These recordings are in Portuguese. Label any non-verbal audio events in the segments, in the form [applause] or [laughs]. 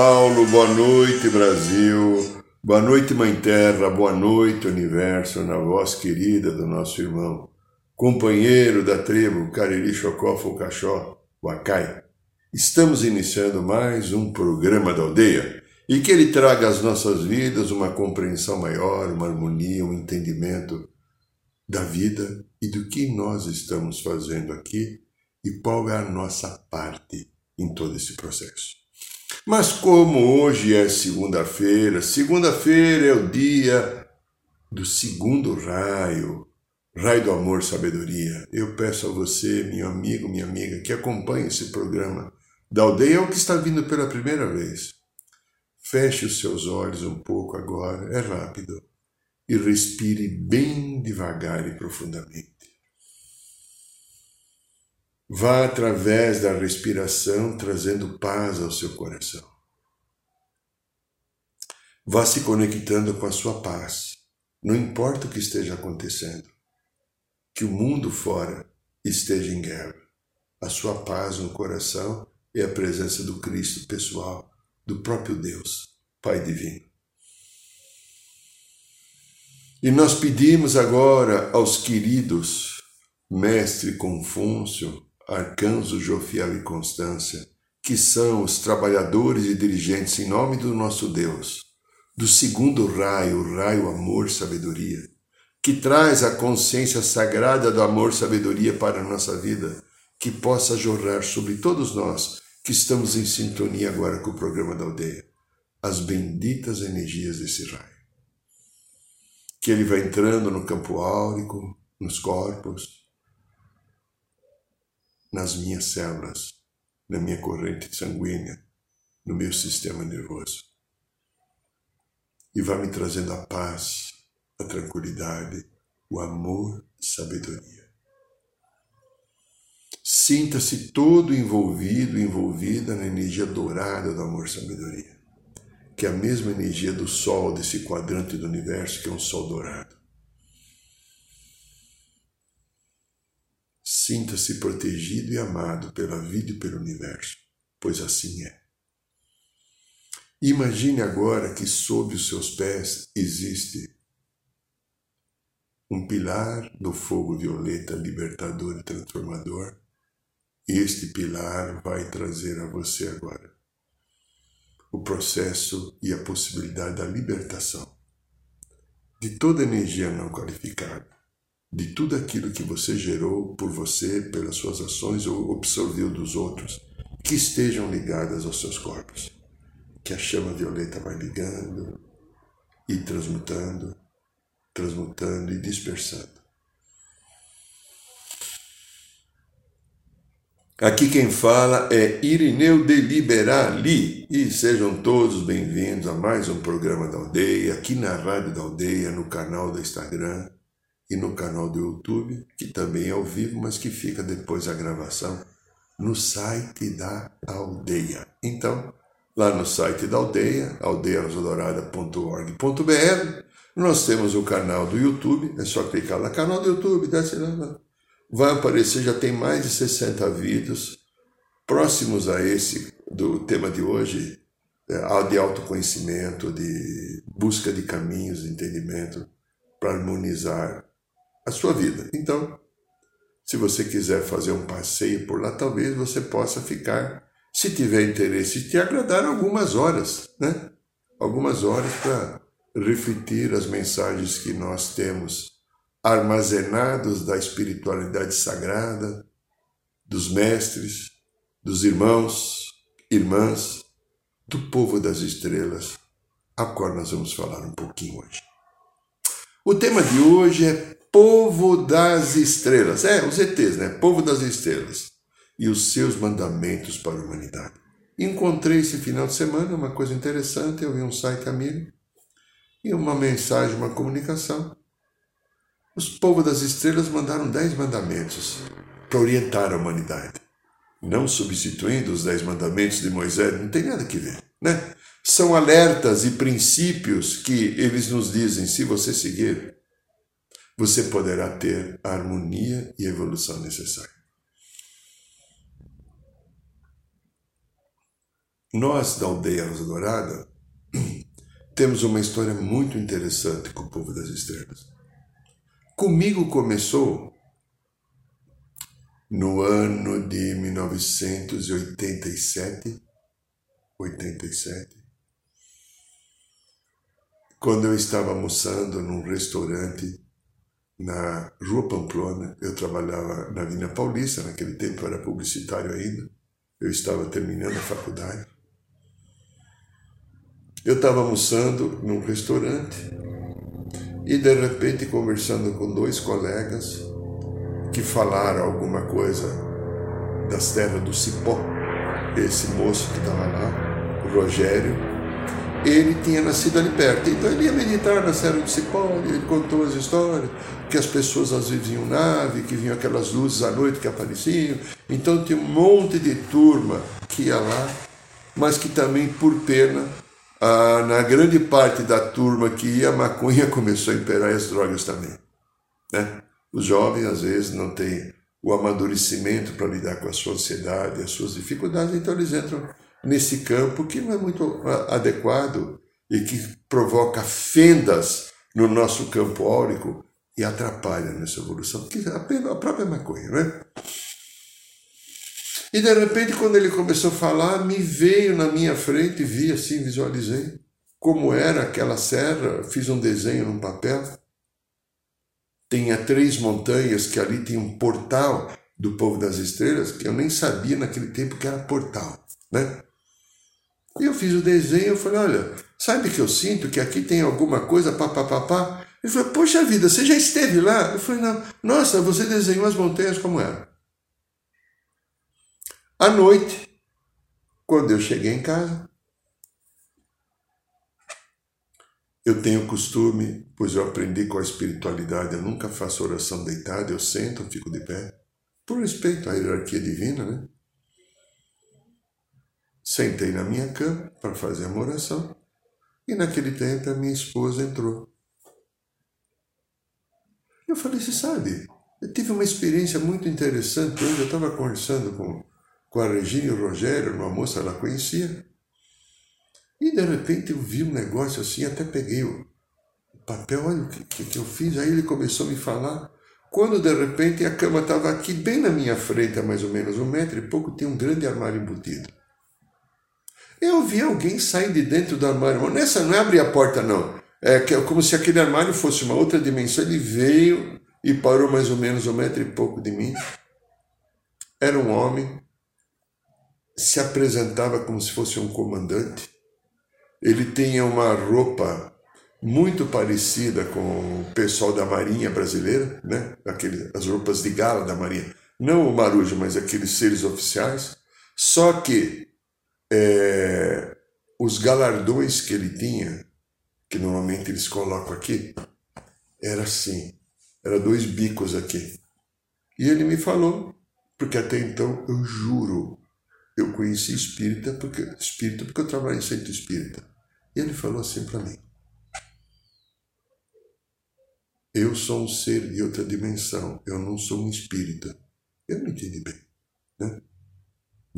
Paulo, boa noite Brasil, boa noite Mãe Terra, boa noite Universo, na voz querida do nosso irmão, companheiro da tribo Cariri Chocó Fucachó, Wacai. Estamos iniciando mais um programa da aldeia e que ele traga às nossas vidas uma compreensão maior, uma harmonia, um entendimento da vida e do que nós estamos fazendo aqui e qual é a nossa parte em todo esse processo. Mas como hoje é segunda-feira, segunda-feira é o dia do segundo raio, raio do amor, sabedoria. Eu peço a você, meu amigo, minha amiga, que acompanhe esse programa da aldeia ou que está vindo pela primeira vez. Feche os seus olhos um pouco agora, é rápido, e respire bem devagar e profundamente. Vá através da respiração trazendo paz ao seu coração. Vá se conectando com a sua paz. Não importa o que esteja acontecendo, que o mundo fora esteja em guerra. A sua paz no coração é a presença do Cristo pessoal, do próprio Deus, Pai Divino. E nós pedimos agora aos queridos Mestre Confúcio, Arcanjo Jofiel e Constância, que são os trabalhadores e dirigentes em nome do nosso Deus, do segundo raio, o raio amor sabedoria, que traz a consciência sagrada do amor sabedoria para a nossa vida, que possa jorrar sobre todos nós que estamos em sintonia agora com o programa da aldeia, as benditas energias desse raio. Que ele vai entrando no campo áurico, nos corpos, nas minhas células, na minha corrente sanguínea, no meu sistema nervoso. E vai me trazendo a paz, a tranquilidade, o amor sabedoria. Sinta-se todo envolvido, envolvida na energia dourada do amor e sabedoria, que é a mesma energia do Sol, desse quadrante do universo, que é um Sol dourado. Sinta-se protegido e amado pela vida e pelo universo, pois assim é. Imagine agora que sob os seus pés existe um pilar do fogo violeta libertador e transformador, e este pilar vai trazer a você agora o processo e a possibilidade da libertação de toda energia não qualificada de tudo aquilo que você gerou por você, pelas suas ações ou absorveu dos outros, que estejam ligadas aos seus corpos. Que a chama violeta vai ligando e transmutando, transmutando e dispersando. Aqui quem fala é Irineu de Liberali e sejam todos bem-vindos a mais um programa da Aldeia, aqui na Rádio da Aldeia, no canal do Instagram e no canal do YouTube, que também é ao vivo, mas que fica depois a gravação no site da aldeia. Então, lá no site da aldeia, aldeiarosodorada.org.br, nós temos o canal do YouTube, é só clicar lá, canal do YouTube, desce lá, vai aparecer, já tem mais de 60 vídeos próximos a esse do tema de hoje, é, de autoconhecimento, de busca de caminhos, de entendimento para harmonizar a sua vida. Então, se você quiser fazer um passeio por lá, talvez você possa ficar, se tiver interesse, te agradar algumas horas, né? Algumas horas para refletir as mensagens que nós temos armazenados da espiritualidade sagrada, dos mestres, dos irmãos irmãs do povo das estrelas, a qual nós vamos falar um pouquinho hoje. O tema de hoje é povo das estrelas. É, os ETs, né? Povo das estrelas. E os seus mandamentos para a humanidade. Encontrei esse final de semana uma coisa interessante. Eu vi um site amigo e uma mensagem, uma comunicação. Os povos das estrelas mandaram dez mandamentos para orientar a humanidade. Não substituindo os dez mandamentos de Moisés, não tem nada que ver, né? São alertas e princípios que eles nos dizem: se você seguir, você poderá ter a harmonia e a evolução necessária. Nós, da aldeia Rosa Dourada, [clears throat] temos uma história muito interessante com o povo das estrelas. Comigo começou no ano de 1987, 87, quando eu estava almoçando num restaurante na Rua Pamplona. Eu trabalhava na Avenida Paulista, naquele tempo eu era publicitário ainda. Eu estava terminando a faculdade. Eu estava almoçando num restaurante e de repente conversando com dois colegas que falaram alguma coisa das terras do Cipó. Esse moço que estava lá, Rogério, ele tinha nascido ali perto. Então ele ia meditar na Serra do Cipó, ele contou as histórias, que as pessoas às vezes vinham nave, que vinham aquelas luzes à noite que apareciam. Então tinha um monte de turma que ia lá, mas que também, por pena, na grande parte da turma que ia, a maconha [laughs] começou a imperar e as drogas também. Né? Os jovens, às vezes, não têm o amadurecimento para lidar com a sua ansiedade, as suas dificuldades, então eles entram nesse campo que não é muito adequado e que provoca fendas no nosso campo áurico e atrapalha nessa evolução, que é a própria maconha, né? E de repente, quando ele começou a falar, me veio na minha frente, vi assim, visualizei como era aquela serra, fiz um desenho num papel. Tinha três montanhas que ali tinha um portal do povo das estrelas, que eu nem sabia naquele tempo que era portal, né? E eu fiz o desenho, eu falei, olha, sabe que eu sinto que aqui tem alguma coisa, papapá. Ele falou, poxa vida, você já esteve lá? Eu falei, não. Nossa, você desenhou as montanhas como eram. À noite, quando eu cheguei em casa, eu tenho costume, pois eu aprendi com a espiritualidade, eu nunca faço oração deitado, eu sento, eu fico de pé, por respeito à hierarquia divina, né? Sentei na minha cama para fazer uma oração e naquele tempo a minha esposa entrou. Eu falei, você sabe, eu tive uma experiência muito interessante hoje. Eu estava conversando com, com a Regina e o Rogério, uma moça ela conhecia. E de repente eu vi um negócio assim, até peguei o papel, olha o que, que, que eu fiz. Aí ele começou a me falar. Quando de repente a cama estava aqui, bem na minha frente, a mais ou menos um metro e pouco, tinha um grande armário embutido. Eu vi alguém sair de dentro do armário. Mas nessa não é abrir a porta, não. É como se aquele armário fosse uma outra dimensão. Ele veio e parou mais ou menos um metro e pouco de mim. Era um homem, se apresentava como se fosse um comandante. Ele tinha uma roupa muito parecida com o pessoal da Marinha brasileira, né? Aquele, as roupas de gala da Marinha. Não o marujo, mas aqueles seres oficiais. Só que é, os galardões que ele tinha, que normalmente eles colocam aqui, era assim, era dois bicos aqui. E ele me falou, porque até então eu juro, eu conheci espírita porque espírita porque eu trabalho em centro espírita. E ele falou assim para mim: Eu sou um ser de outra dimensão, eu não sou um espírita. Eu não entendi bem, né?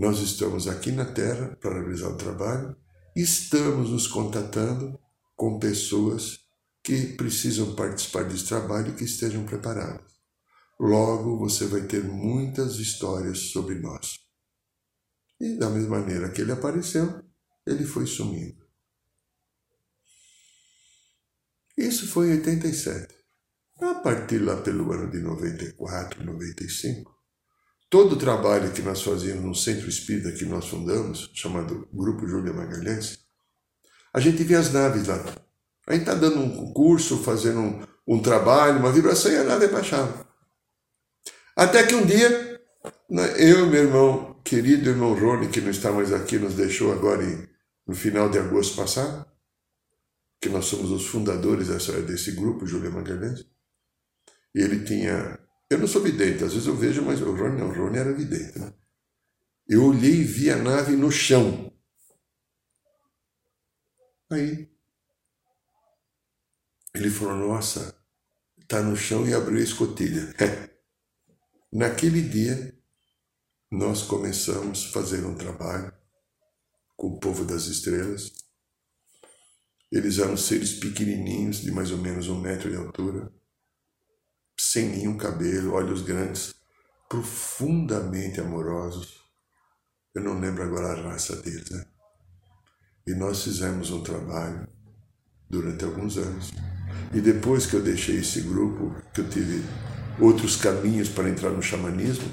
Nós estamos aqui na Terra para realizar o trabalho, estamos nos contatando com pessoas que precisam participar desse trabalho e que estejam preparadas. Logo, você vai ter muitas histórias sobre nós. E da mesma maneira que ele apareceu, ele foi sumindo. Isso foi em 87. A partir lá pelo ano de 94, 95, todo o trabalho que nós fazíamos no centro espírita que nós fundamos, chamado Grupo Júlia Magalhães, a gente via as naves lá. A gente está dando um curso, fazendo um, um, trabalho, uma vibração, e a nave baixava. Até que um dia, né, eu e meu irmão, querido irmão Rony, que não está mais aqui, nos deixou agora em, no final de agosto passado, que nós somos os fundadores dessa, desse grupo, Júlia Magalhães, ele tinha eu não sou vidente, às vezes eu vejo, mas o Rony não, o Rony era vidente. Né? Eu olhei e vi a nave no chão. Aí ele falou: Nossa, está no chão e abriu a escotilha. [laughs] Naquele dia, nós começamos a fazer um trabalho com o povo das estrelas. Eles eram seres pequenininhos, de mais ou menos um metro de altura sem nenhum cabelo, olhos grandes, profundamente amorosos. Eu não lembro agora a raça deles, né? E nós fizemos um trabalho durante alguns anos. E depois que eu deixei esse grupo, que eu tive outros caminhos para entrar no xamanismo,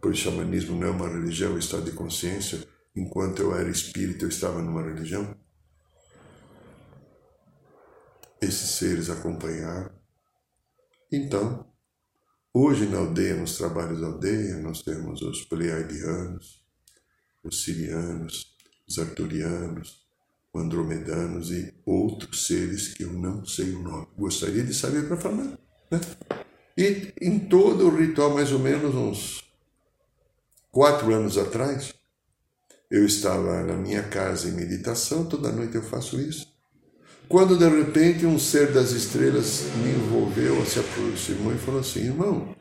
pois xamanismo não é uma religião, é um estado de consciência. Enquanto eu era espírita, eu estava numa religião. Esses seres acompanharam então, hoje na aldeia, nos trabalhos da aldeia, nós temos os pleiadianos, os sirianos, os arturianos, os andromedanos e outros seres que eu não sei o nome. Gostaria de saber para falar. Né? E em todo o ritual, mais ou menos uns quatro anos atrás, eu estava na minha casa em meditação, toda noite eu faço isso quando de repente um ser das estrelas me envolveu, se aproximou e falou assim: irmão,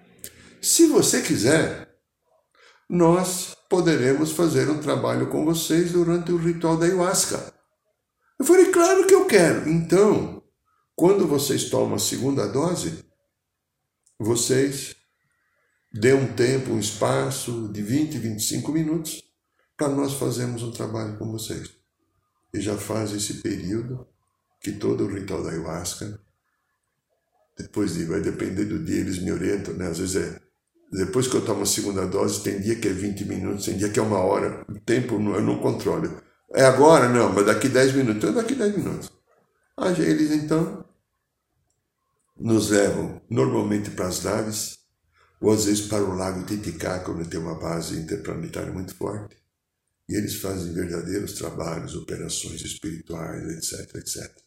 se você quiser, nós poderemos fazer um trabalho com vocês durante o ritual da ayahuasca. Eu falei: claro que eu quero. Então, quando vocês tomam a segunda dose, vocês dê um tempo, um espaço de 20, 25 minutos para nós fazermos um trabalho com vocês. E já faz esse período que todo o ritual da ayahuasca, depois de, vai depender do dia, eles me orientam, né? Às vezes é, depois que eu tomo a segunda dose, tem dia que é 20 minutos, tem dia que é uma hora, o tempo eu não controlo. É agora? Não, mas daqui 10 minutos, então daqui 10 minutos. Ah, eles então nos levam normalmente para as naves, ou às vezes para o lago Titicaca, onde tem uma base interplanetária muito forte. E eles fazem verdadeiros trabalhos, operações espirituais, etc, etc.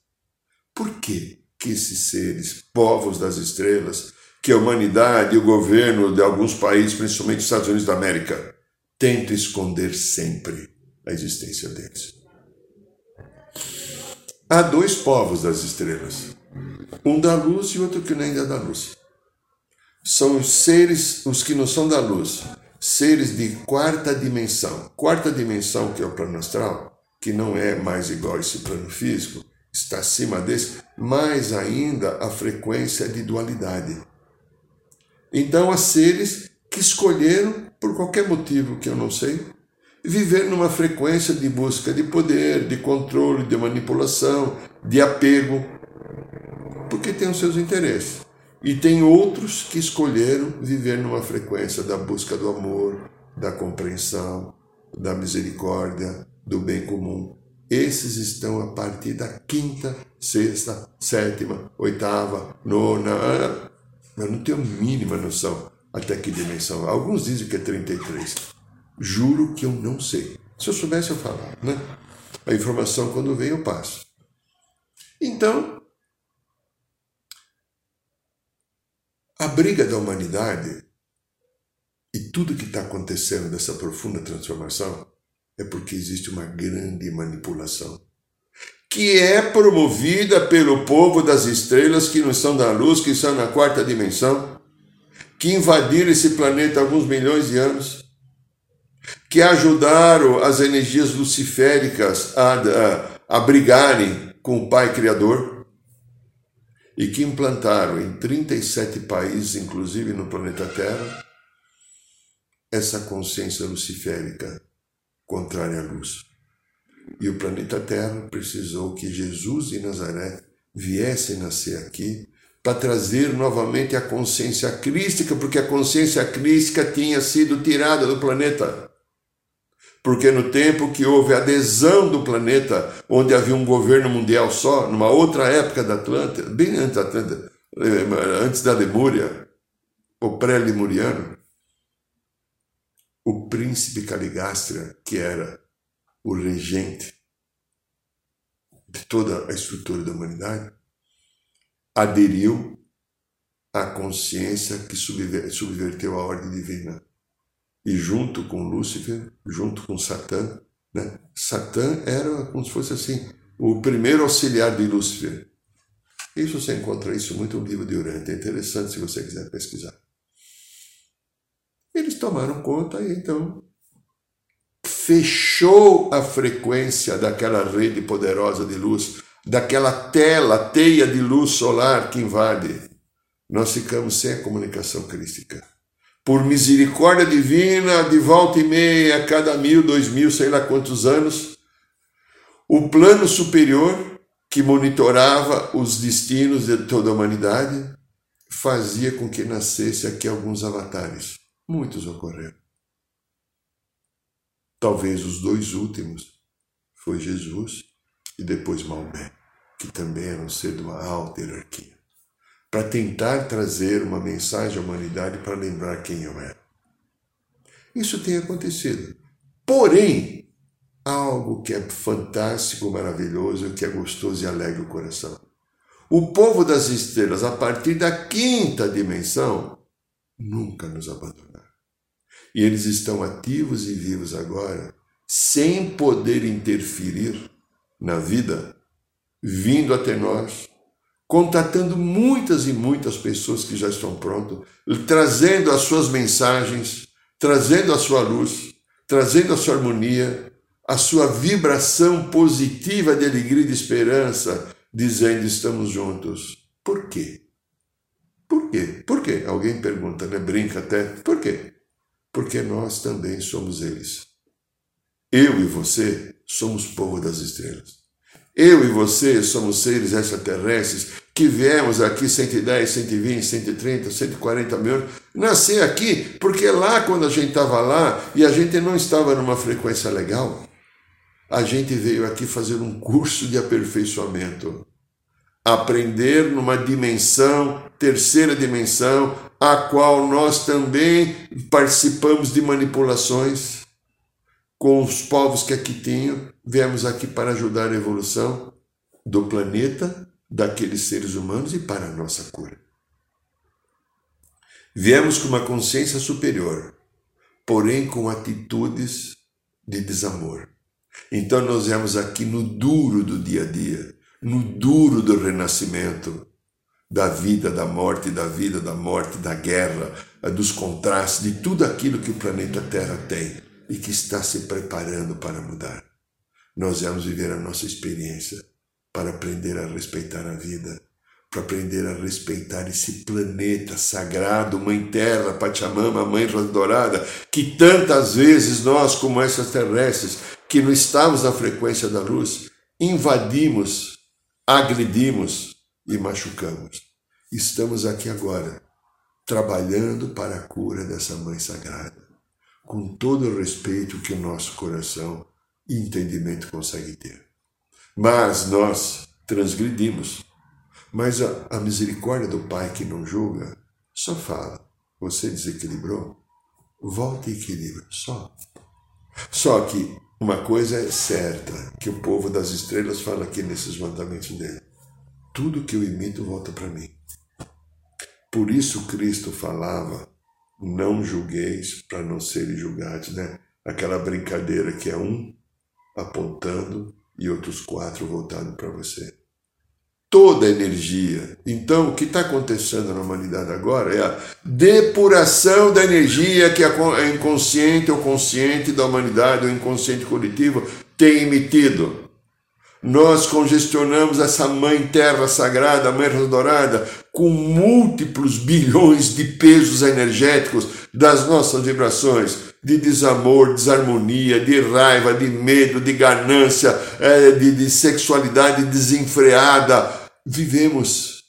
Por que, que esses seres, povos das estrelas, que a humanidade e o governo de alguns países, principalmente os Estados Unidos da América, tentam esconder sempre a existência deles? Há dois povos das estrelas, um da luz e outro que nem é da luz. São os seres, os que não são da luz, seres de quarta dimensão. Quarta dimensão, que é o plano astral, que não é mais igual a esse plano físico, está acima desse, mais ainda a frequência de dualidade. Então, há seres que escolheram, por qualquer motivo que eu não sei, viver numa frequência de busca de poder, de controle, de manipulação, de apego, porque tem os seus interesses. E tem outros que escolheram viver numa frequência da busca do amor, da compreensão, da misericórdia, do bem comum. Esses estão a partir da quinta, sexta, sétima, oitava, nona. Eu não tenho a mínima noção até que dimensão. Alguns dizem que é 33. Juro que eu não sei. Se eu soubesse, eu falava, né? A informação, quando vem, eu passo. Então, a briga da humanidade e tudo que está acontecendo nessa profunda transformação é porque existe uma grande manipulação que é promovida pelo povo das estrelas que não são da luz, que estão na quarta dimensão, que invadiram esse planeta há alguns milhões de anos, que ajudaram as energias luciféricas a, a, a brigarem com o Pai Criador e que implantaram em 37 países, inclusive no planeta Terra, essa consciência luciférica contrária à luz. E o planeta Terra precisou que Jesus de Nazaré viesse nascer aqui para trazer novamente a consciência crística, porque a consciência crística tinha sido tirada do planeta. Porque no tempo que houve adesão do planeta, onde havia um governo mundial só, numa outra época da Atlântida, bem antes da Atlântida, eh, antes da Lemúria, o pré-lemuriano, o príncipe Caligástra, que era o regente de toda a estrutura da humanidade, aderiu à consciência que subverteu a ordem divina. E junto com Lúcifer, junto com Satã, né? Satã era como se fosse assim, o primeiro auxiliar de Lúcifer. Isso você encontra isso muito no livro de Urântia. É interessante se você quiser pesquisar. Eles tomaram conta e então fechou a frequência daquela rede poderosa de luz, daquela tela, teia de luz solar que invade. Nós ficamos sem a comunicação crística. Por misericórdia divina, de volta e meia, a cada mil, dois mil, sei lá quantos anos, o plano superior que monitorava os destinos de toda a humanidade fazia com que nascesse aqui alguns avatares. Muitos ocorreram. Talvez os dois últimos foi Jesus e depois Maomé, que também era um ser de uma alta hierarquia, para tentar trazer uma mensagem à humanidade para lembrar quem eu era. Isso tem acontecido. Porém, algo que é fantástico, maravilhoso, que é gostoso e alegra o coração. O povo das estrelas, a partir da quinta dimensão, nunca nos abandonou. E eles estão ativos e vivos agora, sem poder interferir na vida, vindo até nós, contatando muitas e muitas pessoas que já estão prontas, trazendo as suas mensagens, trazendo a sua luz, trazendo a sua harmonia, a sua vibração positiva de alegria e de esperança, dizendo estamos juntos. Por quê? Por quê? Por quê? Alguém pergunta, né? Brinca até. Por quê? Porque nós também somos eles. Eu e você somos povo das estrelas. Eu e você somos seres extraterrestres que viemos aqui 110, 120, 130, 140 mil anos, nascer aqui, porque lá quando a gente estava lá e a gente não estava numa frequência legal, a gente veio aqui fazer um curso de aperfeiçoamento. Aprender numa dimensão, terceira dimensão, a qual nós também participamos de manipulações com os povos que aqui tinham. Viemos aqui para ajudar a evolução do planeta, daqueles seres humanos e para a nossa cura. Viemos com uma consciência superior, porém com atitudes de desamor. Então nós viemos aqui no duro do dia a dia, no duro do renascimento, da vida, da morte, da vida, da morte, da guerra, eh, dos contrastes, de tudo aquilo que o planeta Terra tem e que está se preparando para mudar. Nós vamos viver a nossa experiência para aprender a respeitar a vida, para aprender a respeitar esse planeta sagrado, Mãe Terra, Pachamama, Mãe Dourada, que tantas vezes nós, como essas terrestres, que não estamos na frequência da luz, invadimos, agredimos, e machucamos. Estamos aqui agora, trabalhando para a cura dessa Mãe Sagrada, com todo o respeito que o nosso coração e entendimento consegue ter. Mas nós transgredimos. Mas a, a misericórdia do Pai que não julga só fala: você desequilibrou? Volta e equilibra, só. Só que uma coisa é certa, que o povo das estrelas fala aqui nesses mandamentos dele tudo que eu imito volta para mim. Por isso Cristo falava: não julgueis para não serem julgados, né? Aquela brincadeira que é um apontando e outros quatro voltando para você. Toda a energia. Então, o que está acontecendo na humanidade agora é a depuração da energia que a inconsciente ou consciente da humanidade, ou inconsciente coletivo, tem emitido. Nós congestionamos essa mãe terra sagrada, mãe dourada, com múltiplos bilhões de pesos energéticos das nossas vibrações, de desamor, desarmonia, de raiva, de medo, de ganância, é, de, de sexualidade desenfreada. Vivemos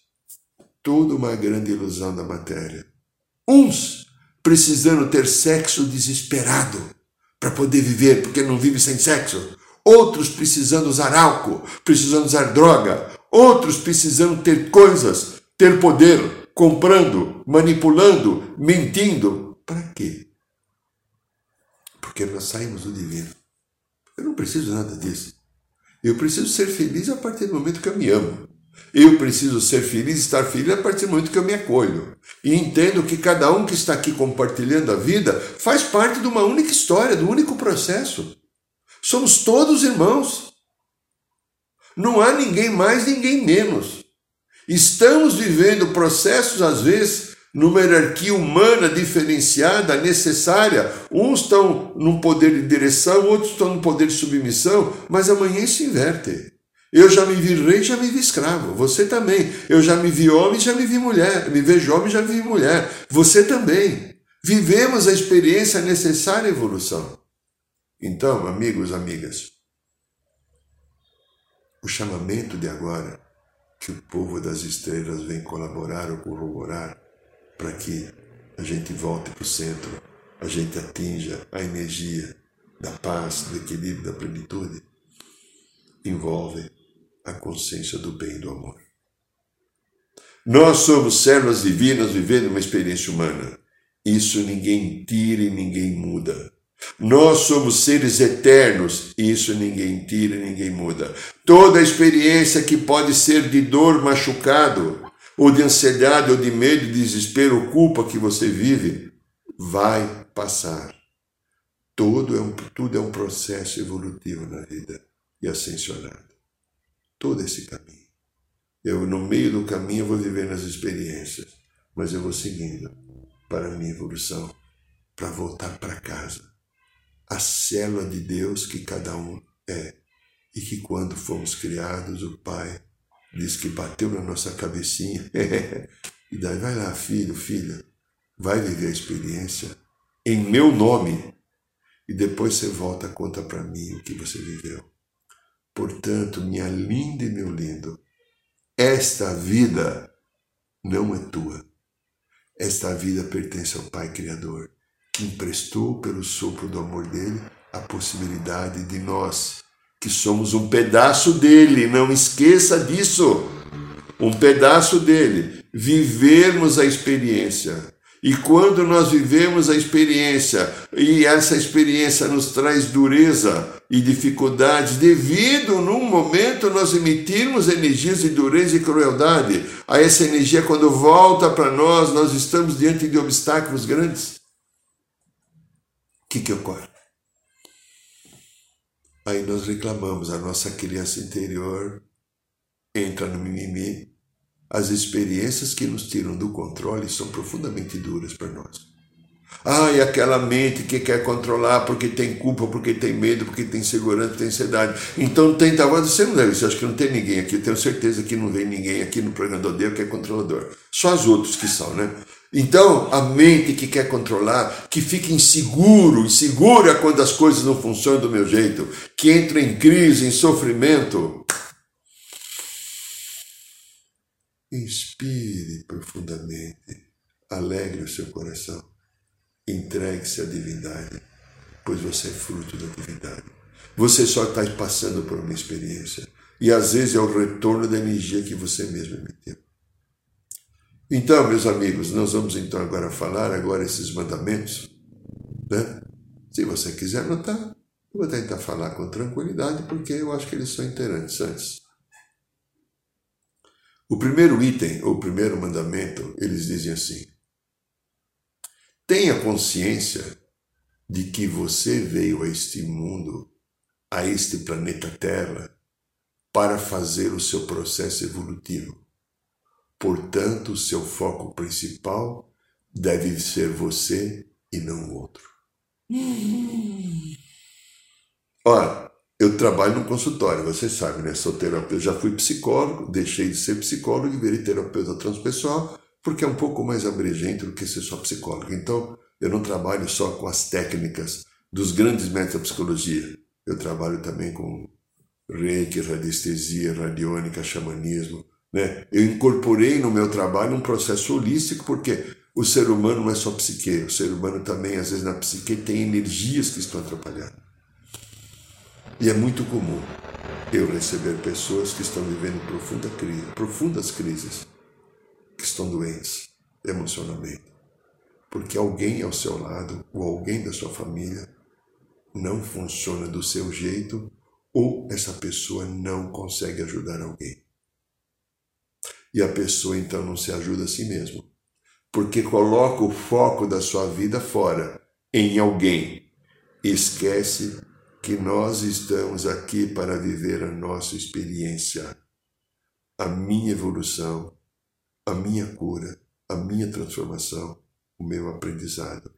toda uma grande ilusão da matéria. Uns precisando ter sexo desesperado para poder viver, porque não vive sem sexo. Outros precisando usar álcool, precisando usar droga. Outros precisando ter coisas, ter poder, comprando, manipulando, mentindo. Para quê? Porque nós saímos do divino. Eu não preciso nada disso. Eu preciso ser feliz a partir do momento que eu me amo. Eu preciso ser feliz, estar feliz a partir do momento que eu me acolho. E entendo que cada um que está aqui compartilhando a vida faz parte de uma única história, do único processo. Somos todos irmãos. Não há ninguém mais, ninguém menos. Estamos vivendo processos, às vezes, numa hierarquia humana diferenciada, necessária. Uns estão num poder de direção, outros estão num poder de submissão, mas amanhã se inverte. Eu já me vi rei, já me vi escravo. Você também. Eu já me vi homem, já me vi mulher. Me vejo homem, já me vi mulher. Você também. Vivemos a experiência necessária à evolução. Então, amigos, amigas, o chamamento de agora que o povo das estrelas vem colaborar ou corroborar para que a gente volte para o centro, a gente atinja a energia da paz, do equilíbrio, da plenitude, envolve a consciência do bem e do amor. Nós somos células divinas vivendo uma experiência humana. Isso ninguém tira e ninguém muda. Nós somos seres eternos, isso ninguém tira e ninguém muda. Toda experiência que pode ser de dor, machucado, ou de ansiedade, ou de medo, desespero, culpa que você vive, vai passar. Tudo é um, tudo é um processo evolutivo na vida e ascensionado. Todo esse caminho. Eu, no meio do caminho, vou vivendo as experiências, mas eu vou seguindo para a minha evolução, para voltar para casa a célula de Deus que cada um é. E que quando fomos criados, o Pai diz que bateu na nossa cabecinha. [laughs] e daí, vai lá, filho, filha, vai viver a experiência em meu nome. E depois você volta conta para mim o que você viveu. Portanto, minha linda e meu lindo, esta vida não é tua. Esta vida pertence ao Pai Criador emprestou pelo sopro do amor dele a possibilidade de nós, que somos um pedaço dele, não esqueça disso. Um pedaço dele, vivermos a experiência. E quando nós vivemos a experiência, e essa experiência nos traz dureza e dificuldades, devido num momento nós emitirmos energias de dureza e crueldade, a essa energia, quando volta para nós, nós estamos diante de obstáculos grandes que, que ocorre? Aí nós reclamamos, a nossa criança interior entra no mimimi. As experiências que nos tiram do controle são profundamente duras para nós. Ah, e aquela mente que quer controlar porque tem culpa, porque tem medo, porque tem segurança, tem ansiedade. Então tenta. Você não deve, você acha que não tem ninguém aqui. Tenho certeza que não vem ninguém aqui no programa do Deus que é controlador. Só os outros que são, né? Então, a mente que quer controlar, que fica inseguro, insegura quando as coisas não funcionam do meu jeito, que entra em crise, em sofrimento. Inspire profundamente, alegre o seu coração, entregue-se à divindade, pois você é fruto da divindade. Você só está passando por uma experiência, e às vezes é o retorno da energia que você mesmo emitiu. Então, meus amigos, nós vamos então agora falar agora esses mandamentos, né? Se você quiser anotar, eu vou tentar falar com tranquilidade, porque eu acho que eles são interessantes. O primeiro item, ou o primeiro mandamento, eles dizem assim: Tenha consciência de que você veio a este mundo, a este planeta Terra, para fazer o seu processo evolutivo. Portanto, seu foco principal deve ser você e não o outro. Olha, eu trabalho no consultório, você sabe, né? Sou terapeuta, já fui psicólogo, deixei de ser psicólogo e virei terapeuta transpessoal, porque é um pouco mais abrangente do que ser só psicólogo. Então, eu não trabalho só com as técnicas dos grandes métodos da psicologia. Eu trabalho também com reiki, radiestesia, radiônica, xamanismo, Né? Eu incorporei no meu trabalho um processo holístico, porque o ser humano não é só psique, o ser humano também, às vezes, na psique tem energias que estão atrapalhando. E é muito comum eu receber pessoas que estão vivendo profunda crise, profundas crises, que estão doentes emocionalmente, porque alguém ao seu lado ou alguém da sua família não funciona do seu jeito ou essa pessoa não consegue ajudar alguém. E a pessoa então não se ajuda a si mesma, porque coloca o foco da sua vida fora, em alguém, esquece que nós estamos aqui para viver a nossa experiência, a minha evolução, a minha cura, a minha transformação, o meu aprendizado.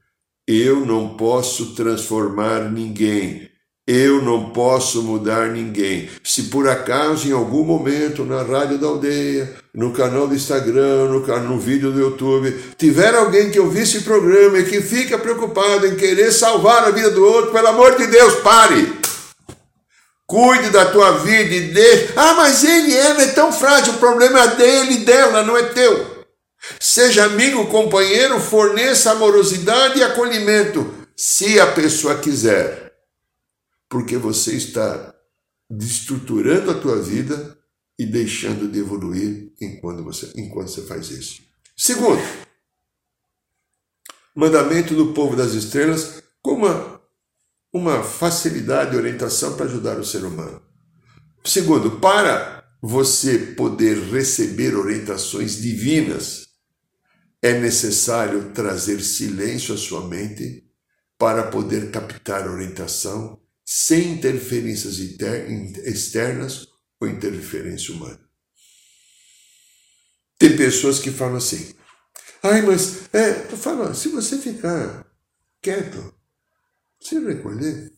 Eu não posso transformar ninguém, eu não posso mudar ninguém. Se por acaso, em algum momento, na rádio da aldeia, no canal do Instagram, no, no vídeo do YouTube, tiver alguém que ouvisse esse programa e que fica preocupado em querer salvar a vida do outro, pelo amor de Deus, pare! Cuide da tua vida e deixe. Ah, mas ele, ela é tão frágil, o problema é dele e dela, não é teu. Seja amigo, companheiro, forneça amorosidade e acolhimento, se a pessoa quiser porque você está destruturando a tua vida e deixando de evoluir enquanto você, enquanto você faz isso. Segundo, mandamento do povo das estrelas com uma, uma facilidade de orientação para ajudar o ser humano. Segundo, para você poder receber orientações divinas, é necessário trazer silêncio à sua mente para poder captar orientação sem interferências externas ou interferência humana. Tem pessoas que falam assim, ai, mas é, eu falo, se você ficar quieto, se recolher,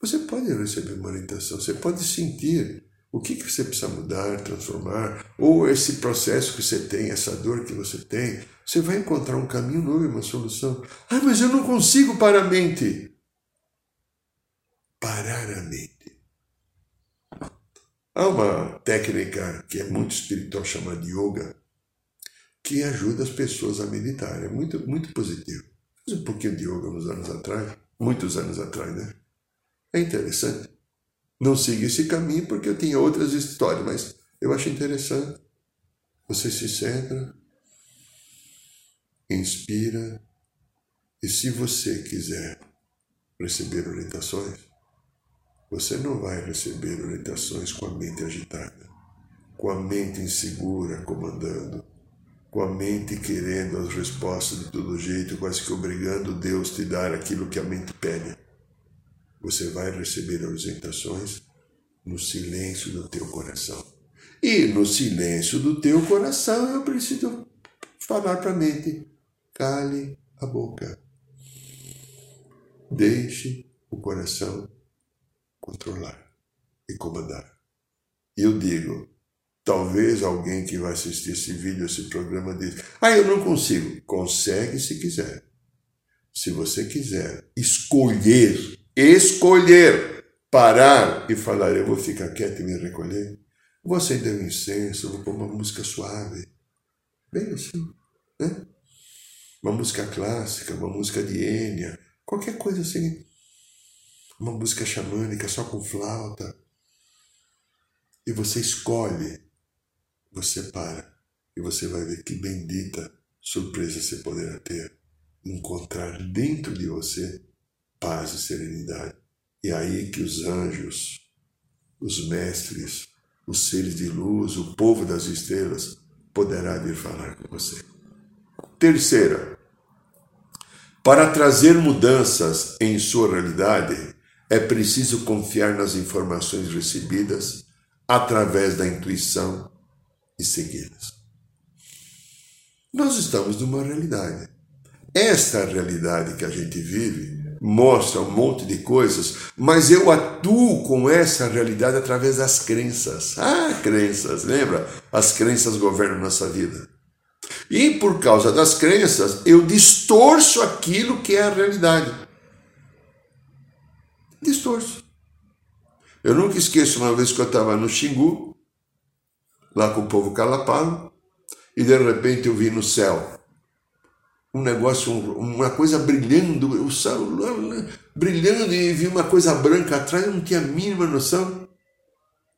você pode receber uma orientação, você pode sentir o que, que você precisa mudar, transformar, ou esse processo que você tem, essa dor que você tem, você vai encontrar um caminho novo, uma solução. Ah, mas eu não consigo parar a mente parar a mente. Há uma técnica que é muito espiritual chamada yoga, que ajuda as pessoas a meditar. É muito, muito positivo. Fiz um pouquinho de yoga uns anos atrás, muitos anos atrás, né? É interessante. Não siga esse caminho porque eu tinha outras histórias, mas eu acho interessante. Você se centra, inspira, e se você quiser receber orientações, você não vai receber orientações com a mente agitada, com a mente insegura comandando, com a mente querendo as respostas de todo jeito, quase que obrigando Deus a te dar aquilo que a mente pede. Você vai receber orientações no silêncio do teu coração. E no silêncio do teu coração eu preciso falar para a mente: cale a boca. Deixe o coração controlar e comandar. E eu digo, talvez alguém que vai assistir esse vídeo, esse programa, diz, ah, eu não consigo. Consegue se quiser. Se você quiser escolher, escolher, parar e falar, eu vou ficar quieto e me recolher, vou acender um incenso, vou pôr uma música suave, bem assim, né? Uma música clássica, uma música de Enya, qualquer coisa assim uma música xamânica só com flauta, e você escolhe, você para, e você vai ver que bendita surpresa você poderá ter. Encontrar dentro de você paz e serenidade. E aí que os anjos, os mestres, os seres de luz, o povo das estrelas poderá vir falar com você. Terceira, para trazer mudanças em sua realidade, é preciso confiar nas informações recebidas através da intuição e segui-las. Nós estamos numa realidade. Esta realidade que a gente vive mostra um monte de coisas, mas eu atuo com essa realidade através das crenças. Ah, crenças, lembra? As crenças governam nossa vida. E por causa das crenças, eu distorço aquilo que é a realidade distorço. Eu nunca esqueço uma vez que eu estava no Xingu lá com o povo calapalo, e de repente eu vi no céu um negócio, uma coisa brilhando, o céu brilhando e vi uma coisa branca atrás, eu não tinha a mínima noção.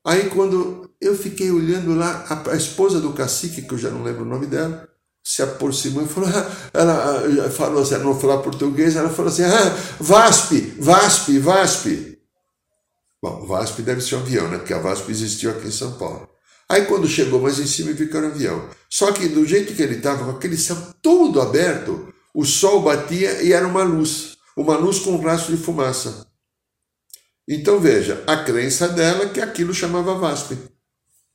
Aí quando eu fiquei olhando lá, a, esposa do cacique, que eu já não lembro o nome dela, se aproximou e falou, ah, ela falou assim, não falar português, ela falou assim, ah, VASP, VASP, VASP. Bom, VASP deve ser um avião, né? Porque a VASP existiu aqui em São Paulo. Aí quando chegou mais em cima, viu um avião. Só que do jeito que ele estava, com aquele céu todo aberto, o sol batia e era uma luz. Uma luz com um rastro de fumaça. Então veja, a crença dela é que aquilo chamava VASP.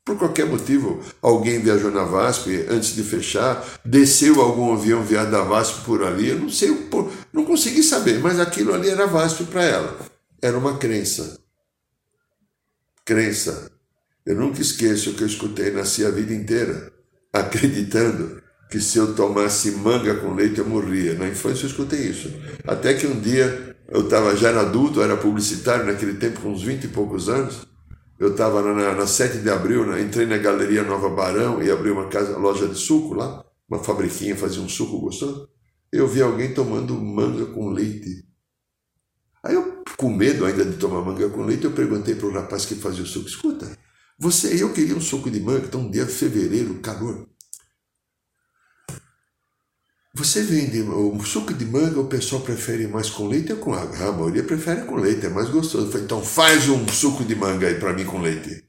Por qualquer motivo, alguém viajou na VASP antes de fechar, desceu algum avião viado da VASP por ali, eu não sei, não consegui saber, mas aquilo ali era VASP para ela. Era uma crença. Crença. Eu nunca esqueço o que eu escutei, nasci a vida inteira, [laughs] acreditando que se eu tomasse manga com leite eu morria. Na infância eu escutei isso. Até que um dia eu estava já adulto, era publicitário naquele tempo, com uns 20 e poucos anos. Eu estava na, na 7 de abril, né, entrei na Galeria Nova Barão e abri uma casa, loja de suco lá, uma fabriquinha, fazia um suco gostoso. Eu vi alguém tomando manga com leite. Aí eu, com medo ainda de tomar manga com leite, eu perguntei para o rapaz que fazia o suco: escuta, você, eu queria um suco de manga, então dia fevereiro, calor. Você vende o suco de manga, o pessoal prefere mais com leite ou com água? A maioria prefere com leite, é mais gostoso. Falei, então faz um suco de manga aí para mim com leite.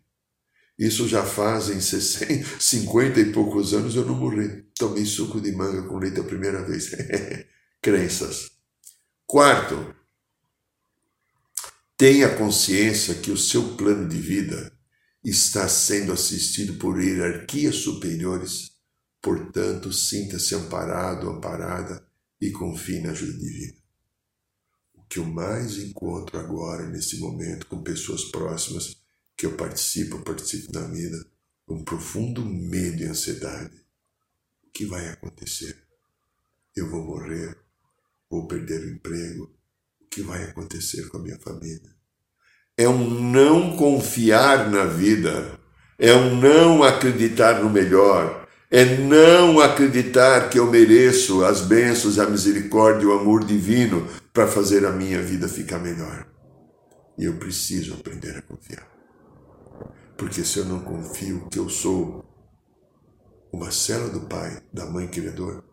Isso já fazem 60, 50 [laughs] e poucos anos eu não morri. Tomei suco de manga com leite a primeira vez. [laughs] Crenças. Quarto, tenha consciência que o seu plano de vida está sendo assistido por hierarquias superiores Portanto, sinta-se amparado, amparada e confie na ajuda divina. O que eu mais encontro agora, nesse momento, com pessoas próximas que eu participo, participo da vida, um profundo medo e ansiedade. O que vai acontecer? Eu vou morrer? Vou perder o emprego? O que vai acontecer com a minha família? É um não confiar na vida, é um não acreditar no melhor, é não acreditar que eu mereço as bênçãos, a misericórdia o amor divino para fazer a minha vida ficar melhor. E eu preciso aprender a confiar. Porque se eu não confio que eu sou uma célula do Pai, da Mãe Criador,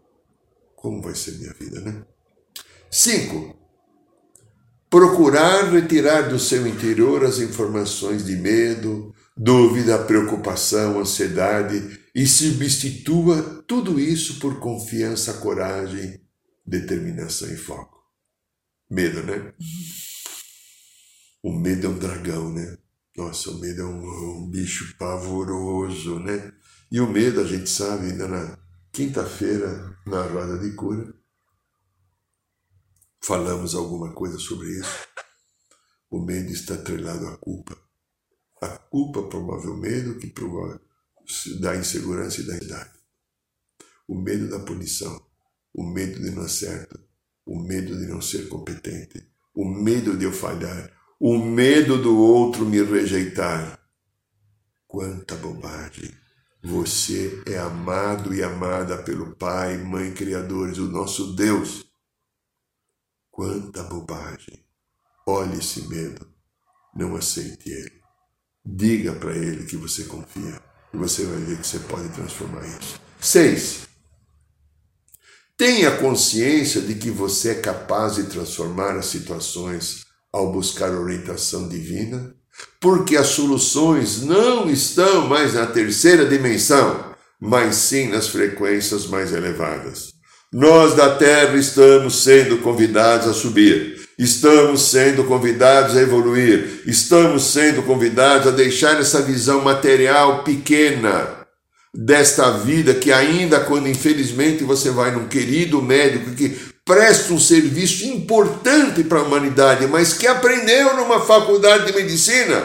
como vai ser minha vida, né? Cinco, procurar retirar do seu interior as informações de medo, dúvida, preocupação, ansiedade e substitua tudo isso por confiança, coragem, determinação e foco. Medo, né? O medo é um dragão, né? Nossa, o medo é um, um bicho pavoroso, né? E o medo, a gente sabe, ainda na quinta-feira, na roda de cura, falamos alguma coisa sobre isso. O medo está atrelado à culpa. A culpa promove o medo, que promove da insegurança e da idade. O medo da punição, o medo de não acertar, o medo de não ser competente, o medo de eu falhar, o medo do outro me rejeitar. Quanta bobagem! Você é amado e amada pelo Pai, Mãe, Criadores, o nosso Deus. Quanta bobagem! Olhe esse medo, não aceite ele. Diga para ele que você confia. E você vai ver que você pode transformar isso. Seis. Tenha consciência de que você é capaz de transformar as situações ao buscar orientação divina, porque as soluções não estão mais na terceira dimensão, mas sim nas frequências mais elevadas. Nós da Terra estamos sendo convidados a subir. Estamos sendo convidados a evoluir, estamos sendo convidados a deixar essa visão material pequena desta vida que ainda quando infelizmente você vai num querido médico que presta um serviço importante para a humanidade, mas que aprendeu numa faculdade de medicina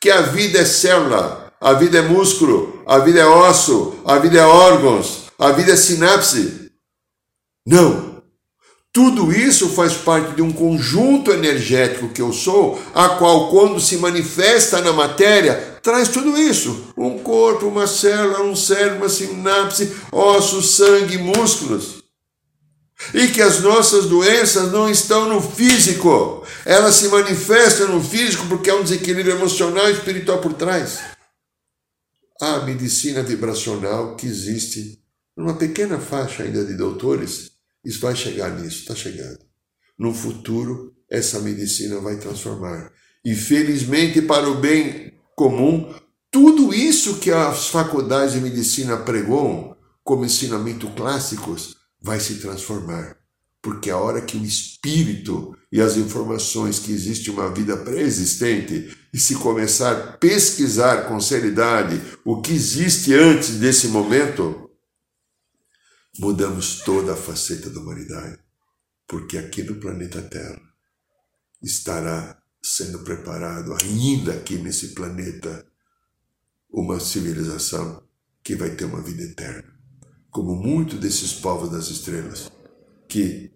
que a vida é célula, a vida é músculo, a vida é osso, a vida é órgãos, a vida é sinapse. Não, tudo isso faz parte de um conjunto energético que eu sou, a qual, quando se manifesta na matéria, traz tudo isso: um corpo, uma célula, um cérebro, uma sinapse, ossos, sangue, músculos. E que as nossas doenças não estão no físico, elas se manifestam no físico porque há um desequilíbrio emocional e espiritual por trás. A medicina vibracional que existe numa pequena faixa ainda de doutores, isso vai chegar nisso, está chegando. No futuro, essa medicina vai transformar. E felizmente, para o bem comum, tudo isso que as faculdades de medicina pregam como ensinamento clássicos vai se transformar. Porque a hora que o espírito e as informações que existe uma vida pré-existente e se começar a pesquisar com seriedade o que existe antes desse momento, mudamos toda a faceta da humanidade. Porque aqui no planeta Terra estará sendo preparado ainda aqui nesse planeta uma civilização que vai ter uma vida eterna como muitos desses povos das estrelas, que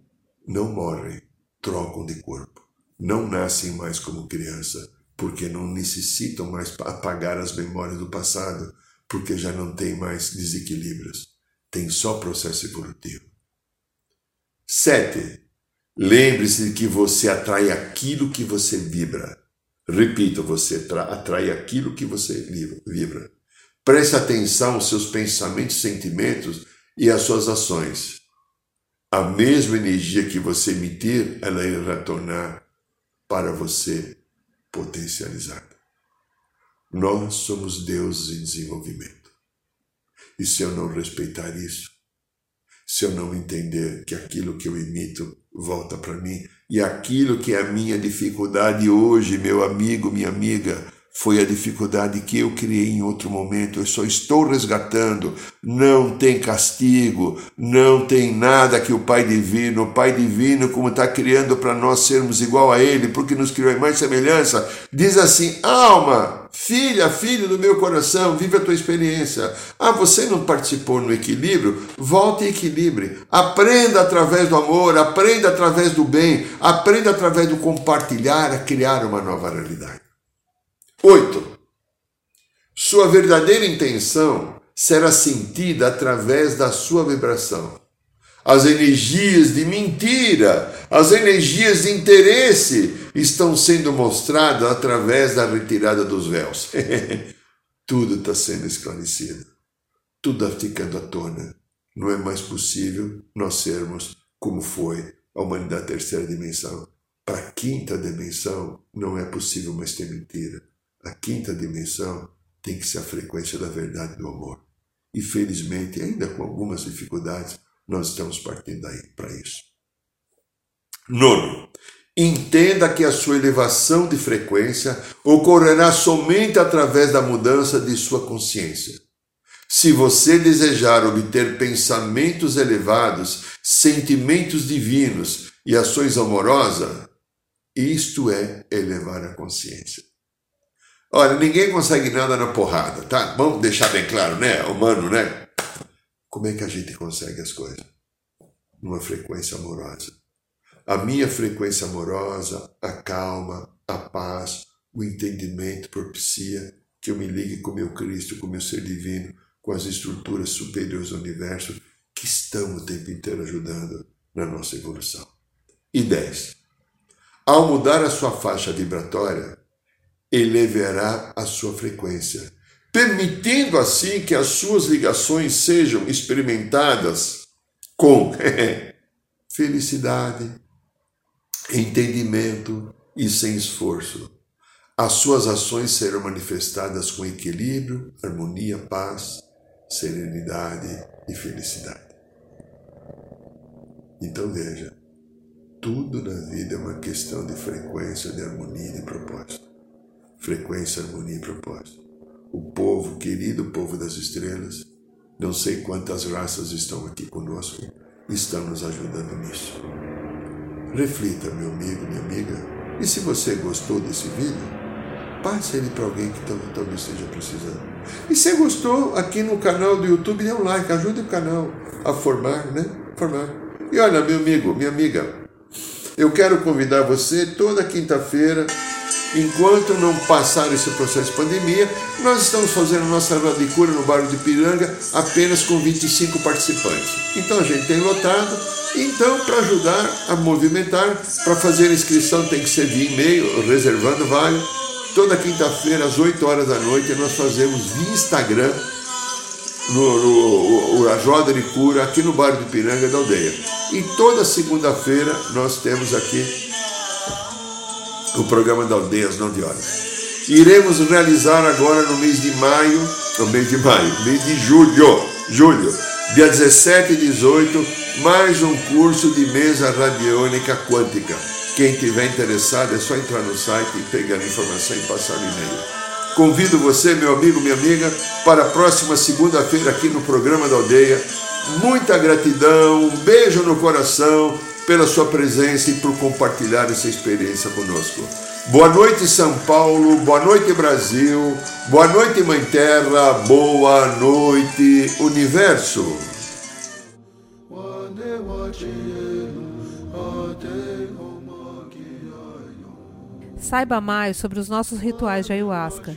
não morrem, trocam de corpo, não nascem mais como criança, porque não necessitam mais apagar as memórias do passado, porque já não tem mais desequilíbrios, tem só processo evolutivo. Sete, lembre-se de que você atrai aquilo que você vibra. Repito, você atrai aquilo que você vibra. Preste atenção aos seus pensamentos, sentimentos e às suas ações. A mesma energia que você emitir, ela irá retornar para você potencializada. Nós somos deuses em desenvolvimento. E se eu não respeitar isso, se eu não entender que aquilo que eu emito volta para mim, e aquilo que é a minha dificuldade hoje, meu amigo, minha amiga, foi a dificuldade que eu criei em outro momento. Eu só estou resgatando. Não tem castigo, não tem nada que o Pai Divino, o Pai Divino, como está criando para nós sermos igual a Ele, porque nos criou em mais semelhança, diz assim: alma, filha, filho do meu coração, vive a tua experiência. Ah, você não participou no equilíbrio? Volte e equilibre. Aprenda através do amor, aprenda através do bem, aprenda através do compartilhar a criar uma nova realidade. 8. Sua verdadeira intenção será sentida através da sua vibração. As energias de mentira, as energias de interesse estão sendo mostradas através da retirada dos véus. [laughs] Tudo está sendo esclarecido. Tudo está ficando à tona. Não é mais possível nós sermos como foi a humanidade terceira dimensão. Para a quinta dimensão, não é possível mais ter mentira. A quinta dimensão tem que ser a frequência da verdade do amor. E felizmente, ainda com algumas dificuldades, nós estamos partindo daí para isso. Nono, entenda que a sua elevação de frequência ocorrerá somente através da mudança de sua consciência. Se você desejar obter pensamentos elevados, sentimentos divinos e ações amorosas, isto é elevar a consciência. Olha, ninguém consegue nada na porrada, tá? Vamos deixar bem claro, né? Humano, né? Como é que a gente consegue as coisas? Numa frequência amorosa. A minha frequência amorosa, a calma, a paz, o entendimento propicia que eu me ligue com meu Cristo, com meu ser divino, com as estruturas superiores do universo que estão o tempo inteiro ajudando na nossa evolução. E 10. Ao mudar a sua faixa vibratória, elevará a sua frequência, permitindo assim que as suas ligações sejam experimentadas com [laughs] felicidade, entendimento e sem esforço. As suas ações serão manifestadas com equilíbrio, harmonia, paz, serenidade e felicidade. Então veja, tudo na vida é uma questão de frequência, de harmonia e de propósito frequência, harmonia e propósito. O povo, querido povo das estrelas, não sei quantas raças estão aqui conosco, estão nos ajudando nisso. Reflita, meu amigo, minha amiga, e se você gostou desse vídeo, passe ele para alguém que talvez esteja precisando. E se gostou, aqui no canal do YouTube, dê um like, ajude o canal a formar, né? Formar. E olha, meu amigo, minha amiga, eu quero convidar você toda quinta-feira enquanto não passar esse processo de pandemia, nós estamos fazendo nossa roda de cura no bairro de Piranga apenas com 25 participantes. Então a gente tem lotado. Então, para ajudar a movimentar, para fazer a inscrição tem que ser via e-mail, reservando vale. Toda quinta-feira, às 8 horas da noite, nós fazemos via Instagram no, no, a Roda de Cura aqui no bairro de Piranga da Aldeia. E toda segunda-feira nós temos aqui o programa da aldeia às 9 horas. Iremos realizar agora no mês de maio, no mês de maio, mês de julho, julho, dia 17 e 18, mais um curso de mesa radiônica quântica. Quem tiver interessado é só entrar no site e pegar a informação e passar o e-mail. Convido você, meu amigo, minha amiga, para a próxima segunda-feira aqui no programa da aldeia. Muita gratidão, um beijo no coração pela sua presença e por compartilhar essa experiência conosco. Boa noite, São Paulo. Boa noite, Brasil. Boa noite, Mãe Terra. Boa noite, Universo. Saiba mais sobre os nossos rituais de ayahuasca